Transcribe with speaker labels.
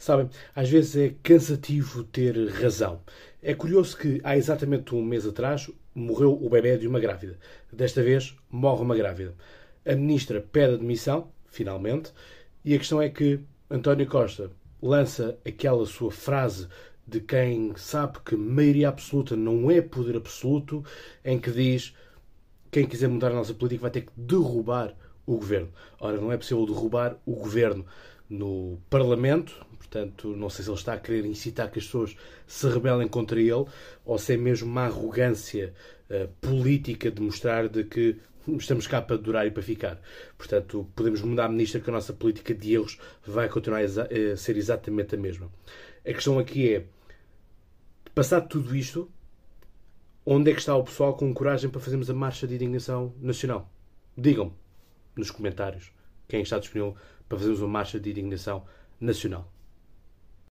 Speaker 1: Sabem, às vezes é cansativo ter razão. É curioso que há exatamente um mês atrás morreu o bebê de uma grávida. Desta vez morre uma grávida. A ministra pede admissão, finalmente, e a questão é que António Costa lança aquela sua frase de quem sabe que maioria absoluta não é poder absoluto, em que diz quem quiser mudar a nossa política vai ter que derrubar o governo. Ora, não é possível derrubar o governo no Parlamento, portanto, não sei se ele está a querer incitar que as pessoas se rebelem contra ele ou se é mesmo uma arrogância uh, política de mostrar de que estamos cá para durar e para ficar. Portanto, podemos mudar a ministra que a nossa política de erros vai continuar a ser exatamente a mesma. A questão aqui é, passado tudo isto, onde é que está o pessoal com coragem para fazermos a marcha de indignação nacional? Digam-me nos comentários quem está disponível para fazermos uma marcha de indignação nacional.